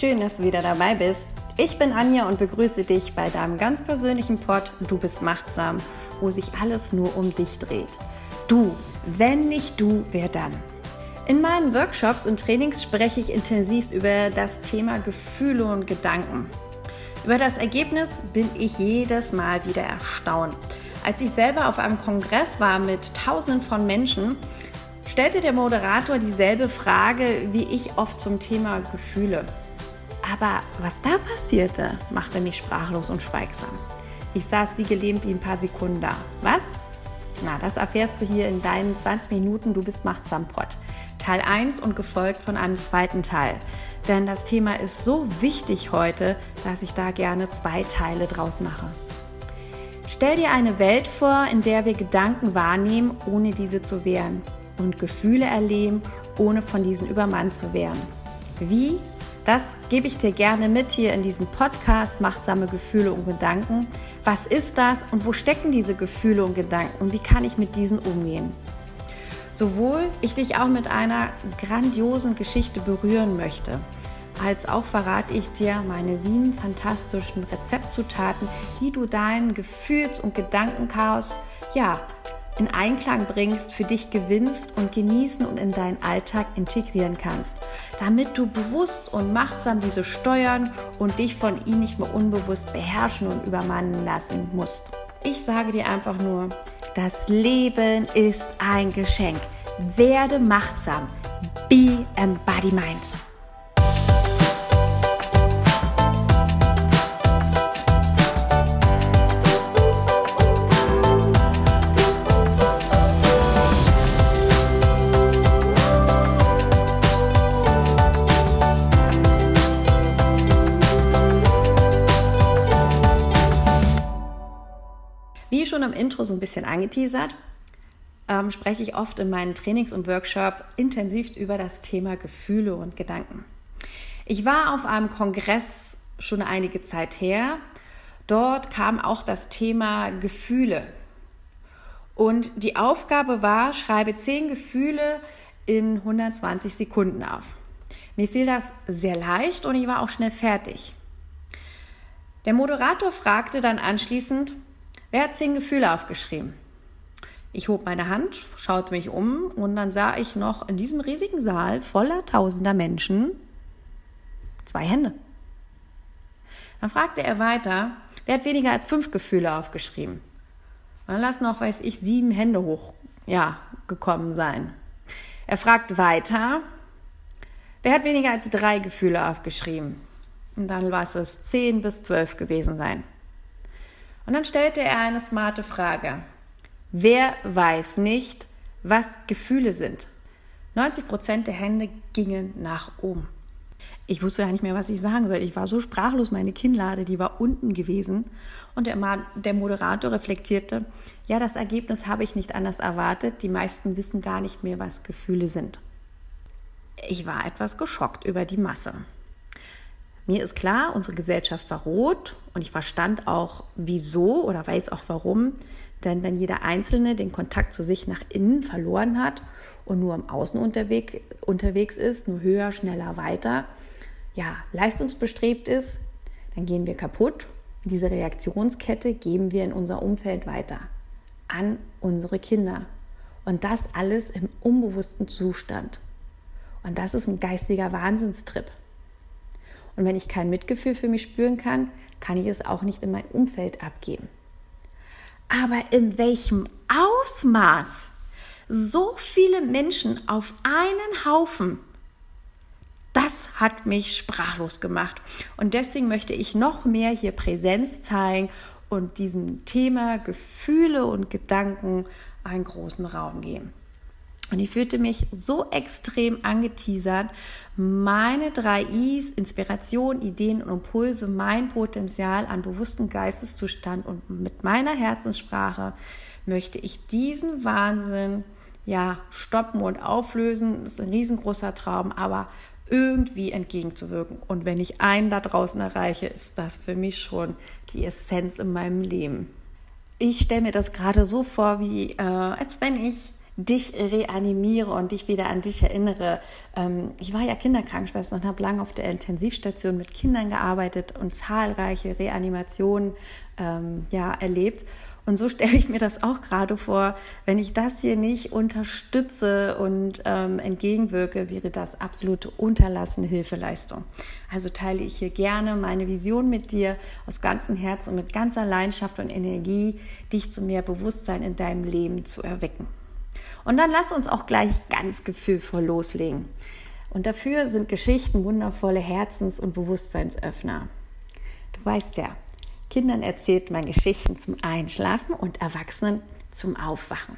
schön, dass du wieder dabei bist. Ich bin Anja und begrüße dich bei deinem ganz persönlichen Pod Du bist machtsam, wo sich alles nur um dich dreht. Du, wenn nicht du, wer dann? In meinen Workshops und Trainings spreche ich intensiv über das Thema Gefühle und Gedanken. Über das Ergebnis bin ich jedes Mal wieder erstaunt. Als ich selber auf einem Kongress war mit Tausenden von Menschen, stellte der Moderator dieselbe Frage wie ich oft zum Thema Gefühle. Aber was da passierte, machte mich sprachlos und schweigsam. Ich saß wie gelähmt wie ein paar Sekunden da. Was? Na, das erfährst du hier in deinen 20 Minuten Du bist machtsam Pott. Teil 1 und gefolgt von einem zweiten Teil. Denn das Thema ist so wichtig heute, dass ich da gerne zwei Teile draus mache. Stell dir eine Welt vor, in der wir Gedanken wahrnehmen, ohne diese zu wehren und Gefühle erleben, ohne von diesen übermannt zu werden. Wie? Das gebe ich dir gerne mit hier in diesem Podcast Machtsame Gefühle und Gedanken. Was ist das und wo stecken diese Gefühle und Gedanken und wie kann ich mit diesen umgehen? Sowohl ich dich auch mit einer grandiosen Geschichte berühren möchte, als auch verrate ich dir meine sieben fantastischen Rezeptzutaten, wie du dein Gefühls- und Gedankenchaos ja in Einklang bringst, für dich gewinnst und genießen und in deinen Alltag integrieren kannst, damit du bewusst und machtsam diese steuern und dich von ihnen nicht mehr unbewusst beherrschen und übermannen lassen musst. Ich sage dir einfach nur, das Leben ist ein Geschenk. Werde machtsam. Be embodiment. Wie schon im Intro so ein bisschen angeteasert, ähm, spreche ich oft in meinen Trainings und Workshops intensiv über das Thema Gefühle und Gedanken. Ich war auf einem Kongress schon einige Zeit her. Dort kam auch das Thema Gefühle. Und die Aufgabe war, schreibe zehn Gefühle in 120 Sekunden auf. Mir fiel das sehr leicht und ich war auch schnell fertig. Der Moderator fragte dann anschließend, Wer hat zehn Gefühle aufgeschrieben? Ich hob meine Hand, schaute mich um und dann sah ich noch in diesem riesigen Saal voller tausender Menschen zwei Hände. Dann fragte er weiter, wer hat weniger als fünf Gefühle aufgeschrieben? Dann lassen noch, weiß ich, sieben Hände hoch, ja, gekommen sein. Er fragt weiter, wer hat weniger als drei Gefühle aufgeschrieben? Und dann war es zehn bis zwölf gewesen sein. Und dann stellte er eine smarte Frage. Wer weiß nicht, was Gefühle sind? 90 Prozent der Hände gingen nach oben. Ich wusste ja nicht mehr, was ich sagen soll. Ich war so sprachlos, meine Kinnlade, die war unten gewesen. Und der, der Moderator reflektierte, ja, das Ergebnis habe ich nicht anders erwartet. Die meisten wissen gar nicht mehr, was Gefühle sind. Ich war etwas geschockt über die Masse. Mir ist klar, unsere Gesellschaft war rot und ich verstand auch wieso oder weiß auch warum. Denn wenn jeder Einzelne den Kontakt zu sich nach innen verloren hat und nur im Außen unterwegs, unterwegs ist, nur höher, schneller, weiter, ja, leistungsbestrebt ist, dann gehen wir kaputt. Diese Reaktionskette geben wir in unser Umfeld weiter an unsere Kinder. Und das alles im unbewussten Zustand. Und das ist ein geistiger Wahnsinnstrip. Und wenn ich kein Mitgefühl für mich spüren kann, kann ich es auch nicht in mein Umfeld abgeben. Aber in welchem Ausmaß so viele Menschen auf einen Haufen, das hat mich sprachlos gemacht. Und deswegen möchte ich noch mehr hier Präsenz zeigen und diesem Thema Gefühle und Gedanken einen großen Raum geben. Und ich fühlte mich so extrem angeteasert. Meine drei Is, Inspiration, Ideen und Impulse, mein Potenzial an bewusstem Geisteszustand und mit meiner Herzenssprache möchte ich diesen Wahnsinn ja stoppen und auflösen. Das ist ein riesengroßer Traum, aber irgendwie entgegenzuwirken. Und wenn ich einen da draußen erreiche, ist das für mich schon die Essenz in meinem Leben. Ich stelle mir das gerade so vor, wie äh, als wenn ich dich reanimiere und dich wieder an dich erinnere. Ähm, ich war ja Kinderkrankenschwester und habe lange auf der Intensivstation mit Kindern gearbeitet und zahlreiche Reanimationen ähm, ja, erlebt. Und so stelle ich mir das auch gerade vor. Wenn ich das hier nicht unterstütze und ähm, entgegenwirke, wäre das absolute unterlassene Hilfeleistung. Also teile ich hier gerne meine Vision mit dir aus ganzem Herz und mit ganzer Leidenschaft und Energie, dich zu mehr Bewusstsein in deinem Leben zu erwecken. Und dann lass uns auch gleich ganz gefühlvoll loslegen. Und dafür sind Geschichten wundervolle Herzens- und Bewusstseinsöffner. Du weißt ja, Kindern erzählt man Geschichten zum Einschlafen und Erwachsenen zum Aufwachen.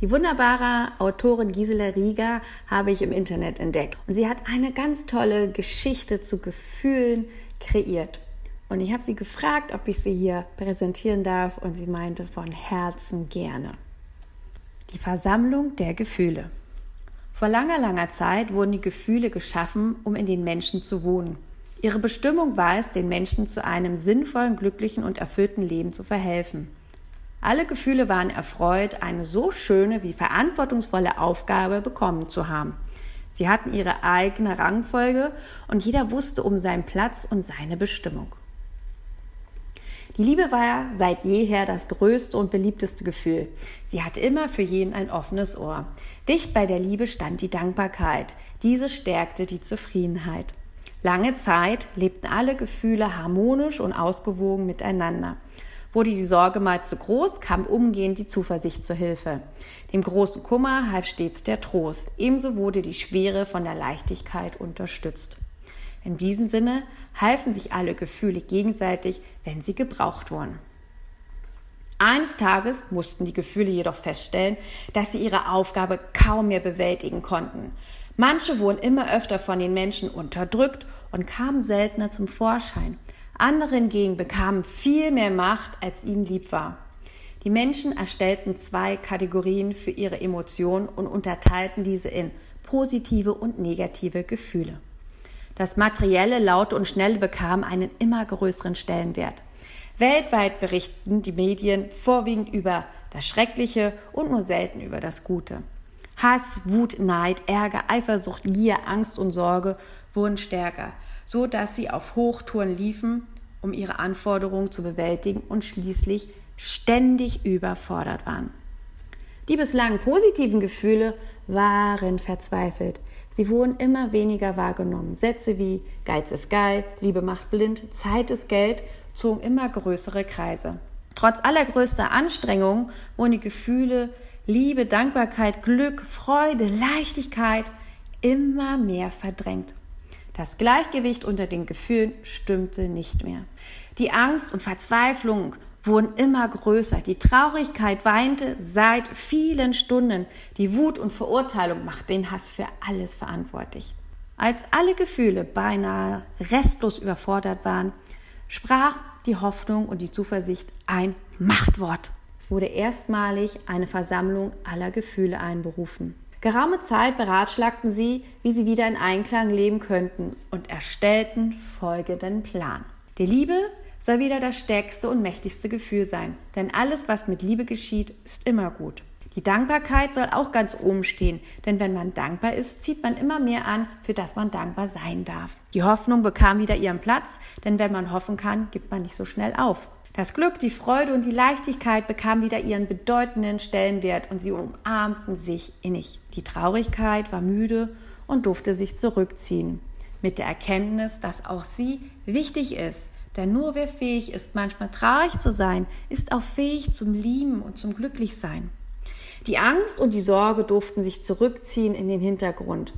Die wunderbare Autorin Gisela Rieger habe ich im Internet entdeckt. Und sie hat eine ganz tolle Geschichte zu Gefühlen kreiert. Und ich habe sie gefragt, ob ich sie hier präsentieren darf. Und sie meinte von Herzen gerne. Die Versammlung der Gefühle. Vor langer, langer Zeit wurden die Gefühle geschaffen, um in den Menschen zu wohnen. Ihre Bestimmung war es, den Menschen zu einem sinnvollen, glücklichen und erfüllten Leben zu verhelfen. Alle Gefühle waren erfreut, eine so schöne wie verantwortungsvolle Aufgabe bekommen zu haben. Sie hatten ihre eigene Rangfolge und jeder wusste um seinen Platz und seine Bestimmung. Die Liebe war seit jeher das größte und beliebteste Gefühl. Sie hatte immer für jeden ein offenes Ohr. Dicht bei der Liebe stand die Dankbarkeit. Diese stärkte die Zufriedenheit. Lange Zeit lebten alle Gefühle harmonisch und ausgewogen miteinander. Wurde die Sorge mal zu groß, kam umgehend die Zuversicht zur Hilfe. Dem großen Kummer half stets der Trost. Ebenso wurde die Schwere von der Leichtigkeit unterstützt. In diesem Sinne halfen sich alle Gefühle gegenseitig, wenn sie gebraucht wurden. Eines Tages mussten die Gefühle jedoch feststellen, dass sie ihre Aufgabe kaum mehr bewältigen konnten. Manche wurden immer öfter von den Menschen unterdrückt und kamen seltener zum Vorschein. Andere hingegen bekamen viel mehr Macht, als ihnen lieb war. Die Menschen erstellten zwei Kategorien für ihre Emotionen und unterteilten diese in positive und negative Gefühle. Das Materielle, Laute und Schnelle bekam einen immer größeren Stellenwert. Weltweit berichten die Medien vorwiegend über das Schreckliche und nur selten über das Gute. Hass, Wut, Neid, Ärger, Eifersucht, Gier, Angst und Sorge wurden stärker, so dass sie auf Hochtouren liefen, um ihre Anforderungen zu bewältigen und schließlich ständig überfordert waren. Die bislang positiven Gefühle waren verzweifelt. Sie wurden immer weniger wahrgenommen. Sätze wie Geiz ist geil, Liebe macht blind, Zeit ist Geld zogen immer größere Kreise. Trotz allergrößter Anstrengungen wurden die Gefühle Liebe, Dankbarkeit, Glück, Freude, Leichtigkeit immer mehr verdrängt. Das Gleichgewicht unter den Gefühlen stimmte nicht mehr. Die Angst und Verzweiflung wurden immer größer. Die Traurigkeit weinte seit vielen Stunden. Die Wut und Verurteilung macht den Hass für alles verantwortlich. Als alle Gefühle beinahe restlos überfordert waren, sprach die Hoffnung und die Zuversicht ein Machtwort. Es wurde erstmalig eine Versammlung aller Gefühle einberufen. Geraume Zeit beratschlagten sie, wie sie wieder in Einklang leben könnten und erstellten folgenden Plan. Die Liebe soll wieder das stärkste und mächtigste Gefühl sein, denn alles, was mit Liebe geschieht, ist immer gut. Die Dankbarkeit soll auch ganz oben stehen, denn wenn man dankbar ist, zieht man immer mehr an, für das man dankbar sein darf. Die Hoffnung bekam wieder ihren Platz, denn wenn man hoffen kann, gibt man nicht so schnell auf. Das Glück, die Freude und die Leichtigkeit bekamen wieder ihren bedeutenden Stellenwert und sie umarmten sich innig. Die Traurigkeit war müde und durfte sich zurückziehen, mit der Erkenntnis, dass auch sie wichtig ist, denn nur wer fähig ist, manchmal traurig zu sein, ist auch fähig zum Lieben und zum Glücklichsein. Die Angst und die Sorge durften sich zurückziehen in den Hintergrund.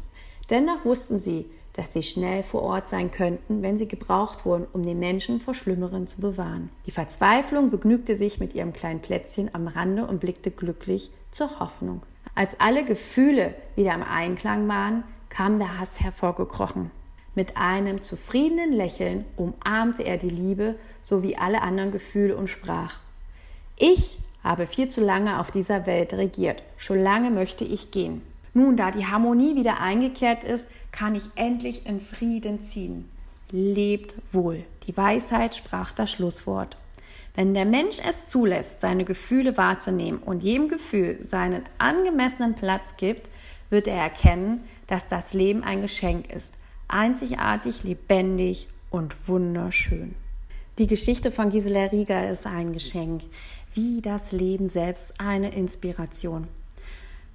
Dennoch wussten sie, dass sie schnell vor Ort sein könnten, wenn sie gebraucht wurden, um den Menschen vor Schlimmeren zu bewahren. Die Verzweiflung begnügte sich mit ihrem kleinen Plätzchen am Rande und blickte glücklich zur Hoffnung. Als alle Gefühle wieder im Einklang waren, kam der Hass hervorgekrochen. Mit einem zufriedenen Lächeln umarmte er die Liebe sowie alle anderen Gefühle und sprach: Ich habe viel zu lange auf dieser Welt regiert. Schon lange möchte ich gehen. Nun, da die Harmonie wieder eingekehrt ist, kann ich endlich in Frieden ziehen. Lebt wohl. Die Weisheit sprach das Schlusswort. Wenn der Mensch es zulässt, seine Gefühle wahrzunehmen und jedem Gefühl seinen angemessenen Platz gibt, wird er erkennen, dass das Leben ein Geschenk ist, einzigartig, lebendig und wunderschön. Die Geschichte von Gisela Rieger ist ein Geschenk, wie das Leben selbst eine Inspiration.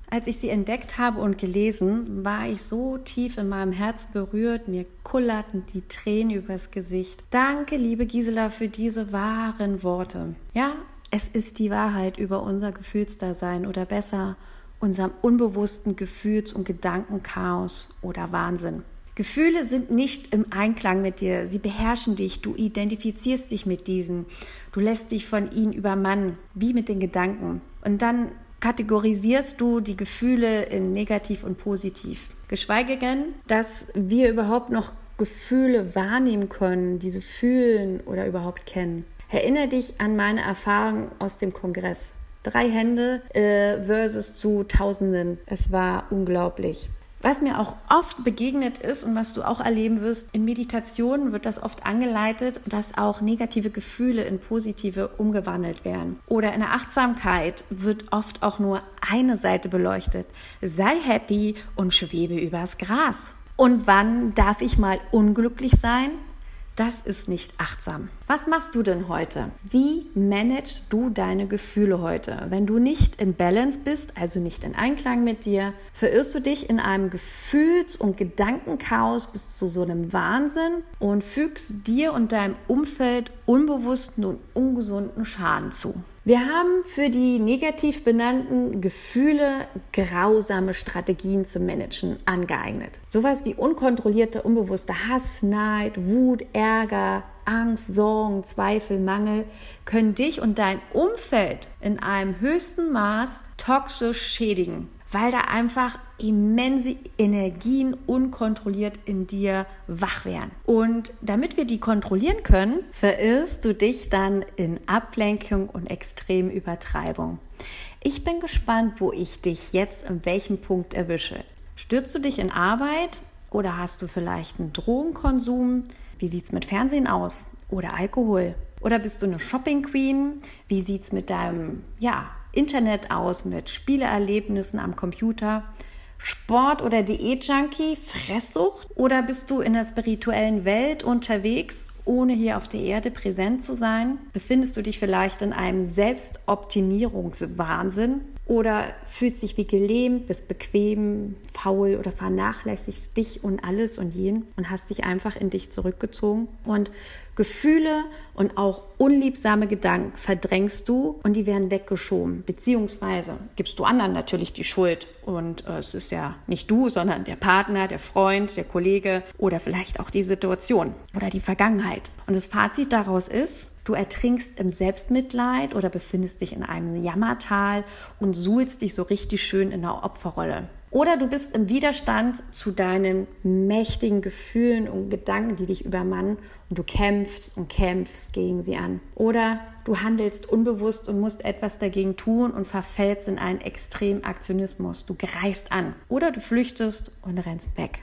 Als ich sie entdeckt habe und gelesen, war ich so tief in meinem Herz berührt, mir kullerten die Tränen übers Gesicht. Danke, liebe Gisela, für diese wahren Worte. Ja, es ist die Wahrheit über unser Gefühlsdasein oder besser unserem unbewussten Gefühls- und Gedankenchaos oder Wahnsinn. Gefühle sind nicht im Einklang mit dir, sie beherrschen dich, du identifizierst dich mit diesen, du lässt dich von ihnen übermannen, wie mit den Gedanken. Und dann kategorisierst du die Gefühle in negativ und positiv. Geschweige denn, dass wir überhaupt noch Gefühle wahrnehmen können, diese fühlen oder überhaupt kennen. Erinnere dich an meine Erfahrung aus dem Kongress. Drei Hände äh, versus zu Tausenden. Es war unglaublich. Was mir auch oft begegnet ist und was du auch erleben wirst, in Meditationen wird das oft angeleitet, dass auch negative Gefühle in positive umgewandelt werden. Oder in der Achtsamkeit wird oft auch nur eine Seite beleuchtet. Sei happy und schwebe übers Gras. Und wann darf ich mal unglücklich sein? Das ist nicht achtsam. Was machst du denn heute? Wie managst du deine Gefühle heute? Wenn du nicht in Balance bist, also nicht in Einklang mit dir, verirrst du dich in einem Gefühls- und Gedankenchaos bis zu so einem Wahnsinn und fügst dir und deinem Umfeld unbewussten und ungesunden Schaden zu. Wir haben für die negativ benannten Gefühle grausame Strategien zum Managen angeeignet. Sowas wie unkontrollierte, unbewusste Hass, Neid, Wut, Ärger, Angst, Sorgen, Zweifel, Mangel können dich und dein Umfeld in einem höchsten Maß toxisch schädigen weil da einfach immense Energien unkontrolliert in dir wach werden. Und damit wir die kontrollieren können, verirrst du dich dann in Ablenkung und extrem Übertreibung. Ich bin gespannt, wo ich dich jetzt an welchem Punkt erwische. Stürzt du dich in Arbeit oder hast du vielleicht einen Drogenkonsum? Wie sieht es mit Fernsehen aus? Oder Alkohol? Oder bist du eine Shopping Queen? Wie sieht es mit deinem, ja, Internet aus, mit Spieleerlebnissen am Computer? Sport- oder Diät-Junkie, Fresssucht? Oder bist du in der spirituellen Welt unterwegs, ohne hier auf der Erde präsent zu sein? Befindest du dich vielleicht in einem Selbstoptimierungswahnsinn? Oder fühlst dich wie gelähmt, bist bequem, faul oder vernachlässigst dich und alles und jeden und hast dich einfach in dich zurückgezogen? Und Gefühle und auch unliebsame Gedanken verdrängst du und die werden weggeschoben. Beziehungsweise gibst du anderen natürlich die Schuld. Und äh, es ist ja nicht du, sondern der Partner, der Freund, der Kollege oder vielleicht auch die Situation oder die Vergangenheit. Und das Fazit daraus ist, Du ertrinkst im Selbstmitleid oder befindest dich in einem Jammertal und suhlst dich so richtig schön in der Opferrolle. Oder du bist im Widerstand zu deinen mächtigen Gefühlen und Gedanken, die dich übermannen und du kämpfst und kämpfst gegen sie an. Oder du handelst unbewusst und musst etwas dagegen tun und verfällst in einen extremen Aktionismus. Du greifst an. Oder du flüchtest und rennst weg.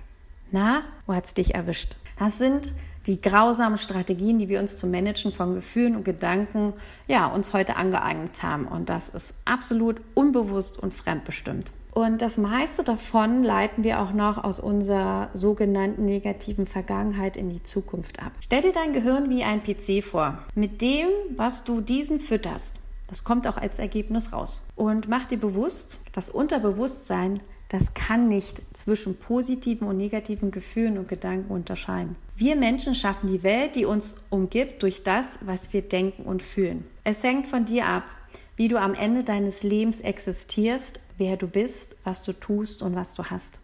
Na, wo hat's dich erwischt? Das sind die grausamen Strategien, die wir uns zum Managen von Gefühlen und Gedanken, ja, uns heute angeeignet haben. Und das ist absolut unbewusst und fremdbestimmt. Und das meiste davon leiten wir auch noch aus unserer sogenannten negativen Vergangenheit in die Zukunft ab. Stell dir dein Gehirn wie ein PC vor. Mit dem, was du diesen fütterst, das kommt auch als Ergebnis raus. Und mach dir bewusst, das Unterbewusstsein das kann nicht zwischen positiven und negativen Gefühlen und Gedanken unterscheiden. Wir Menschen schaffen die Welt, die uns umgibt, durch das, was wir denken und fühlen. Es hängt von dir ab, wie du am Ende deines Lebens existierst, wer du bist, was du tust und was du hast.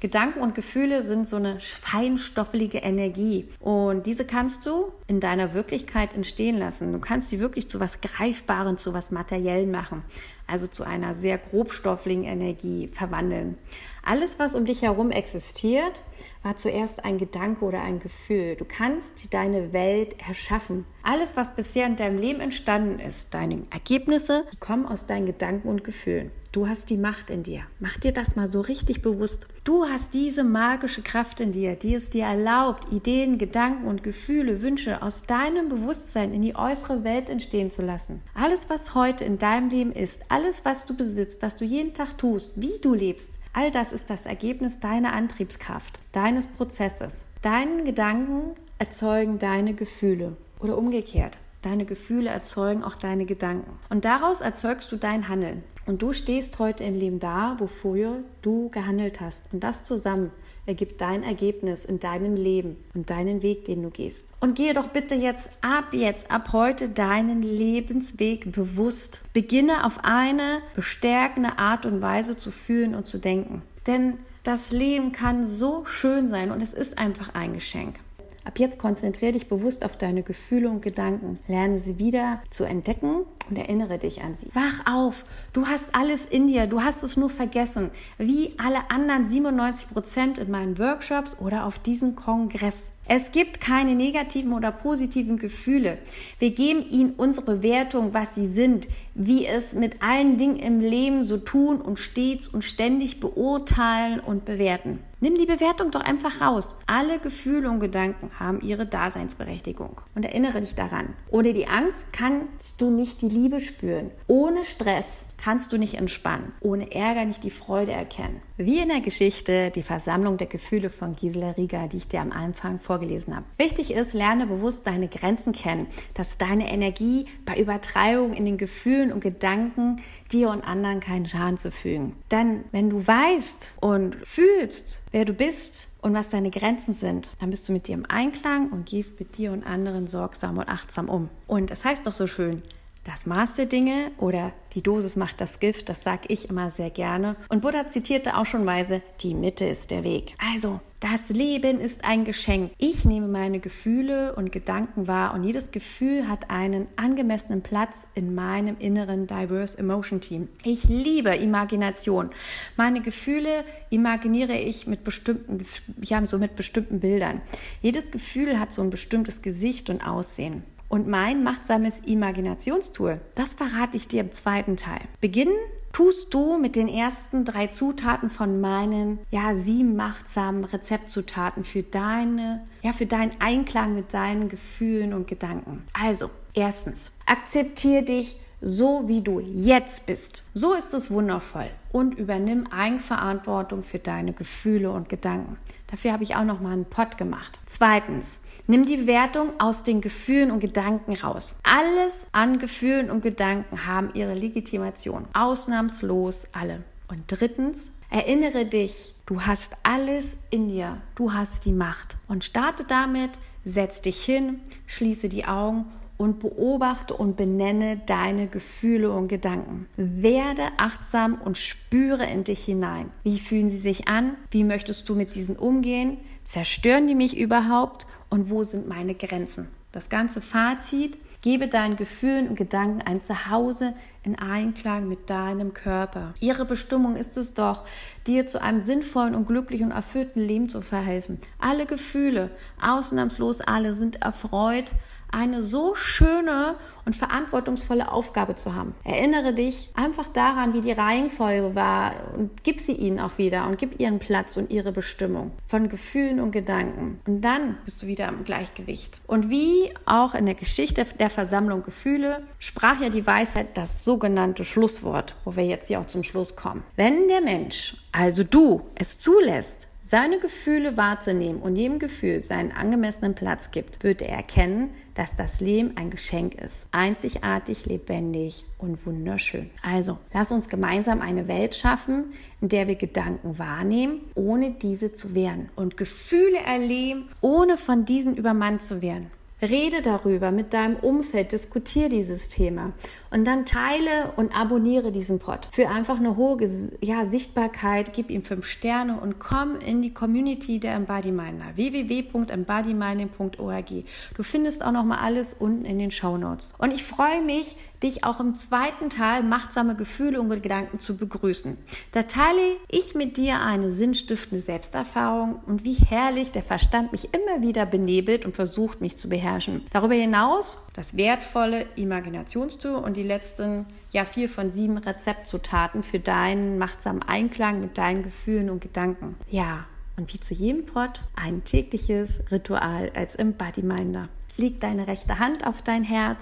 Gedanken und Gefühle sind so eine feinstoffelige Energie und diese kannst du in deiner Wirklichkeit entstehen lassen. Du kannst sie wirklich zu was Greifbaren, zu was Materiellen machen. also zu einer sehr grobstofflichen Energie verwandeln. Alles, was um dich herum existiert, war zuerst ein Gedanke oder ein Gefühl. Du kannst deine Welt erschaffen. Alles, was bisher in deinem Leben entstanden ist, deine Ergebnisse, die kommen aus deinen Gedanken und Gefühlen. Du hast die Macht in dir. Mach dir das mal so richtig bewusst. Du hast diese magische Kraft in dir, die es dir erlaubt, Ideen, Gedanken und Gefühle, Wünsche aus deinem Bewusstsein in die äußere Welt entstehen zu lassen. Alles, was heute in deinem Leben ist, alles, was du besitzt, was du jeden Tag tust, wie du lebst, all das ist das Ergebnis deiner Antriebskraft, deines Prozesses. Deine Gedanken erzeugen deine Gefühle oder umgekehrt. Deine Gefühle erzeugen auch deine Gedanken. Und daraus erzeugst du dein Handeln. Und du stehst heute im Leben da, wofür du gehandelt hast. Und das zusammen ergibt dein Ergebnis in deinem Leben und deinen Weg, den du gehst. Und gehe doch bitte jetzt ab jetzt, ab heute deinen Lebensweg bewusst. Beginne auf eine bestärkende Art und Weise zu fühlen und zu denken. Denn das Leben kann so schön sein und es ist einfach ein Geschenk. Ab jetzt konzentriere dich bewusst auf deine Gefühle und Gedanken. Lerne sie wieder zu entdecken und erinnere dich an sie. Wach auf! Du hast alles in dir, du hast es nur vergessen. Wie alle anderen 97 Prozent in meinen Workshops oder auf diesem Kongress. Es gibt keine negativen oder positiven Gefühle. Wir geben ihnen unsere Bewertung, was sie sind, wie es mit allen Dingen im Leben so tun und stets und ständig beurteilen und bewerten. Nimm die Bewertung doch einfach raus. Alle Gefühle und Gedanken haben ihre Daseinsberechtigung. Und erinnere dich daran. Ohne die Angst kannst du nicht die Liebe spüren. Ohne Stress kannst du nicht entspannen. Ohne Ärger nicht die Freude erkennen. Wie in der Geschichte Die Versammlung der Gefühle von Gisela Rieger, die ich dir am Anfang vorgelesen habe. Wichtig ist, lerne bewusst deine Grenzen kennen, dass deine Energie bei Übertreibung in den Gefühlen und Gedanken dir und anderen keinen Schaden zu fügen. Denn wenn du weißt und fühlst, wer du bist und was deine Grenzen sind, dann bist du mit dir im Einklang und gehst mit dir und anderen sorgsam und achtsam um. Und es heißt doch so schön, das Maß der Dinge oder die Dosis macht das Gift, das sage ich immer sehr gerne. Und Buddha zitierte auch schon weise, die Mitte ist der Weg. Also, das Leben ist ein Geschenk. Ich nehme meine Gefühle und Gedanken wahr und jedes Gefühl hat einen angemessenen Platz in meinem inneren Diverse Emotion Team. Ich liebe Imagination. Meine Gefühle imaginiere ich mit bestimmten, ja, so mit bestimmten Bildern. Jedes Gefühl hat so ein bestimmtes Gesicht und Aussehen. Und mein machtsames Imaginationstool, das verrate ich dir im zweiten Teil. Beginnen tust du mit den ersten drei Zutaten von meinen, ja, sieben machtsamen Rezeptzutaten für deine, ja, für deinen Einklang mit deinen Gefühlen und Gedanken. Also, erstens, akzeptiere dich so wie du jetzt bist. So ist es wundervoll und übernimm Eigenverantwortung für deine Gefühle und Gedanken. Dafür habe ich auch noch mal einen Pod gemacht. Zweitens, nimm die Bewertung aus den Gefühlen und Gedanken raus. Alles an Gefühlen und Gedanken haben ihre Legitimation. Ausnahmslos alle. Und drittens, erinnere dich, du hast alles in dir. Du hast die Macht. Und starte damit, setz dich hin, schließe die Augen und beobachte und benenne deine Gefühle und Gedanken. Werde achtsam und spüre in dich hinein. Wie fühlen sie sich an? Wie möchtest du mit diesen umgehen? Zerstören die mich überhaupt? Und wo sind meine Grenzen? Das ganze Fazit, gebe deinen Gefühlen und Gedanken ein Zuhause in Einklang mit deinem Körper. Ihre Bestimmung ist es doch, dir zu einem sinnvollen und glücklichen und erfüllten Leben zu verhelfen. Alle Gefühle, ausnahmslos alle, sind erfreut, eine so schöne und verantwortungsvolle Aufgabe zu haben. Erinnere dich einfach daran, wie die Reihenfolge war und gib sie ihnen auch wieder und gib ihren Platz und ihre Bestimmung von Gefühlen und Gedanken. Und dann bist du wieder im Gleichgewicht. Und wie auch in der Geschichte der Versammlung Gefühle sprach ja die Weisheit das sogenannte Schlusswort, wo wir jetzt hier auch zum Schluss kommen. Wenn der Mensch, also du, es zulässt, seine Gefühle wahrzunehmen und jedem Gefühl seinen angemessenen Platz gibt, wird er erkennen, dass das Leben ein Geschenk ist. Einzigartig, lebendig und wunderschön. Also, lass uns gemeinsam eine Welt schaffen, in der wir Gedanken wahrnehmen, ohne diese zu wehren und Gefühle erleben, ohne von diesen übermannt zu werden. Rede darüber mit deinem Umfeld, diskutiere dieses Thema Und dann teile und abonniere diesen Pod für einfach eine hohe ja, Sichtbarkeit. Gib ihm fünf Sterne und komm in die Community der Embodyminer. www.embodyminding.org. Du findest auch noch mal alles unten in den Show Notes. Und ich freue mich, dich auch im zweiten Teil machtsame Gefühle und Gedanken zu begrüßen. Da teile ich mit dir eine sinnstiftende Selbsterfahrung und wie herrlich der Verstand mich immer wieder benebelt und versucht, mich zu beherrschen. Darüber hinaus das wertvolle Imaginationstool und die letzten ja vier von sieben Rezeptzutaten für deinen machtsamen Einklang mit deinen Gefühlen und Gedanken. Ja, und wie zu jedem Pot ein tägliches Ritual als Embodiminder. Leg deine rechte Hand auf dein Herz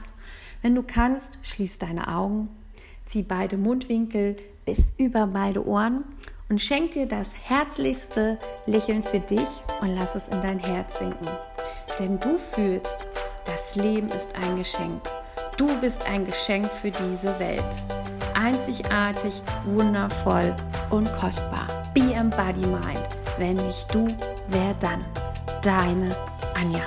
wenn du kannst, schließ deine Augen, zieh beide Mundwinkel bis über beide Ohren und schenk dir das herzlichste Lächeln für dich und lass es in dein Herz sinken. Denn du fühlst, das Leben ist ein Geschenk. Du bist ein Geschenk für diese Welt. Einzigartig, wundervoll und kostbar. Be Embody Mind. Wenn nicht du, wer dann? Deine Anja.